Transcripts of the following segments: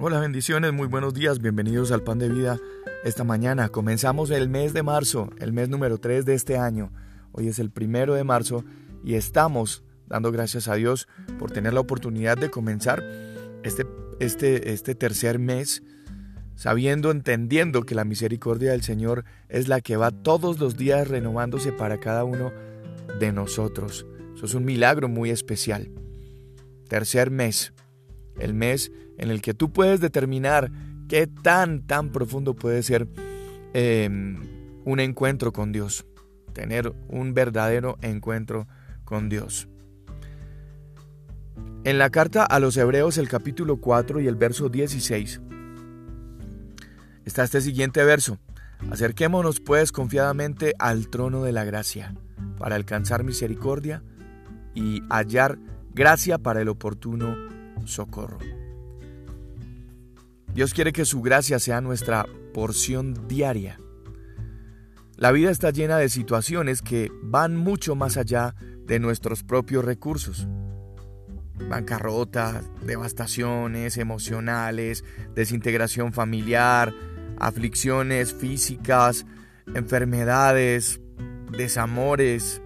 Hola, bendiciones, muy buenos días, bienvenidos al Pan de Vida. Esta mañana comenzamos el mes de marzo, el mes número 3 de este año. Hoy es el primero de marzo y estamos dando gracias a Dios por tener la oportunidad de comenzar este, este, este tercer mes sabiendo, entendiendo que la misericordia del Señor es la que va todos los días renovándose para cada uno de nosotros. Eso es un milagro muy especial. Tercer mes, el mes en el que tú puedes determinar qué tan, tan profundo puede ser em, un encuentro con Dios, tener un verdadero encuentro con Dios. En la carta a los Hebreos, el capítulo 4 y el verso 16, está este siguiente verso. Acerquémonos pues confiadamente al trono de la gracia, para alcanzar misericordia y hallar gracia para el oportuno socorro. Dios quiere que su gracia sea nuestra porción diaria. La vida está llena de situaciones que van mucho más allá de nuestros propios recursos. Bancarrotas, devastaciones emocionales, desintegración familiar, aflicciones físicas, enfermedades, desamores.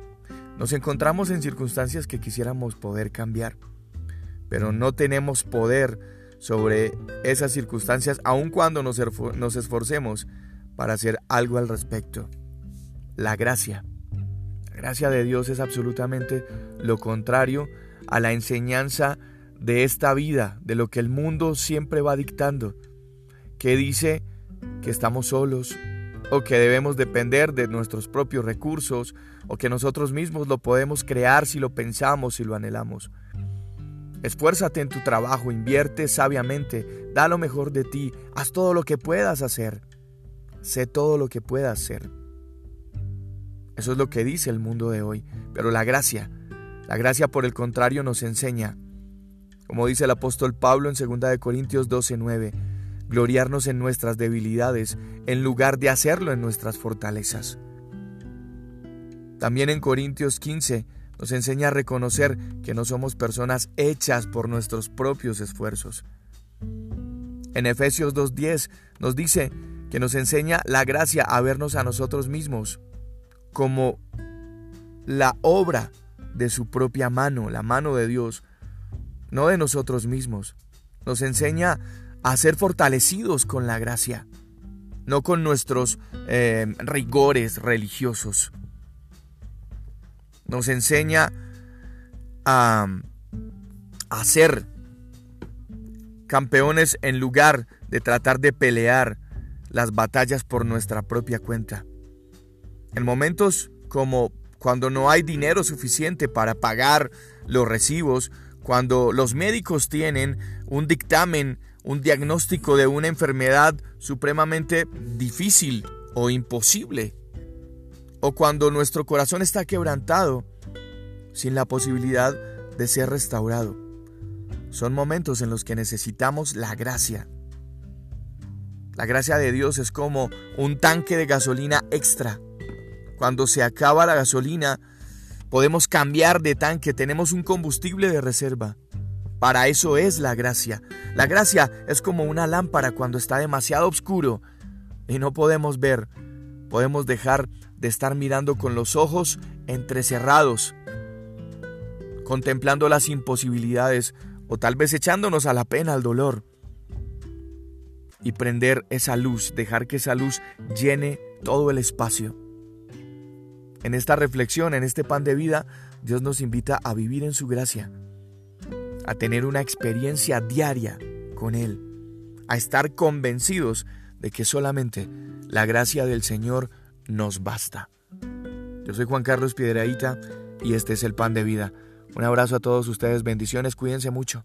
Nos encontramos en circunstancias que quisiéramos poder cambiar, pero no tenemos poder sobre esas circunstancias, aun cuando nos, esforcemos para hacer algo al respecto. La gracia. La gracia de Dios es absolutamente lo contrario a la enseñanza de esta vida, de lo que el mundo siempre va dictando, que dice que estamos solos o que debemos depender de nuestros propios recursos o que nosotros mismos lo podemos crear si lo pensamos y lo anhelamos. Esfuérzate en tu trabajo, invierte sabiamente, da lo mejor de ti, haz todo lo que puedas hacer. Sé todo lo que puedas hacer. Eso es lo que dice el mundo de hoy. Pero la gracia, la gracia por el contrario nos enseña, como dice el apóstol Pablo en 2 Corintios 12:9, gloriarnos en nuestras debilidades en lugar de hacerlo en nuestras fortalezas. También en Corintios 15 nos enseña a reconocer que no somos personas hechas por nuestros propios esfuerzos. En Efesios 2.10 nos dice que nos enseña la gracia a vernos a nosotros mismos como la obra de su propia mano, la mano de Dios, no de nosotros mismos. Nos enseña a ser fortalecidos con la gracia, no con nuestros eh, rigores religiosos nos enseña a, a ser campeones en lugar de tratar de pelear las batallas por nuestra propia cuenta. En momentos como cuando no hay dinero suficiente para pagar los recibos, cuando los médicos tienen un dictamen, un diagnóstico de una enfermedad supremamente difícil o imposible, o cuando nuestro corazón está quebrantado sin la posibilidad de ser restaurado. Son momentos en los que necesitamos la gracia. La gracia de Dios es como un tanque de gasolina extra. Cuando se acaba la gasolina, podemos cambiar de tanque, tenemos un combustible de reserva. Para eso es la gracia. La gracia es como una lámpara cuando está demasiado oscuro y no podemos ver. Podemos dejar de estar mirando con los ojos entrecerrados, contemplando las imposibilidades o tal vez echándonos a la pena al dolor. Y prender esa luz, dejar que esa luz llene todo el espacio. En esta reflexión, en este pan de vida, Dios nos invita a vivir en su gracia, a tener una experiencia diaria con Él, a estar convencidos de que solamente la gracia del Señor nos basta. Yo soy Juan Carlos Piedraíta y este es el pan de vida. Un abrazo a todos ustedes, bendiciones, cuídense mucho.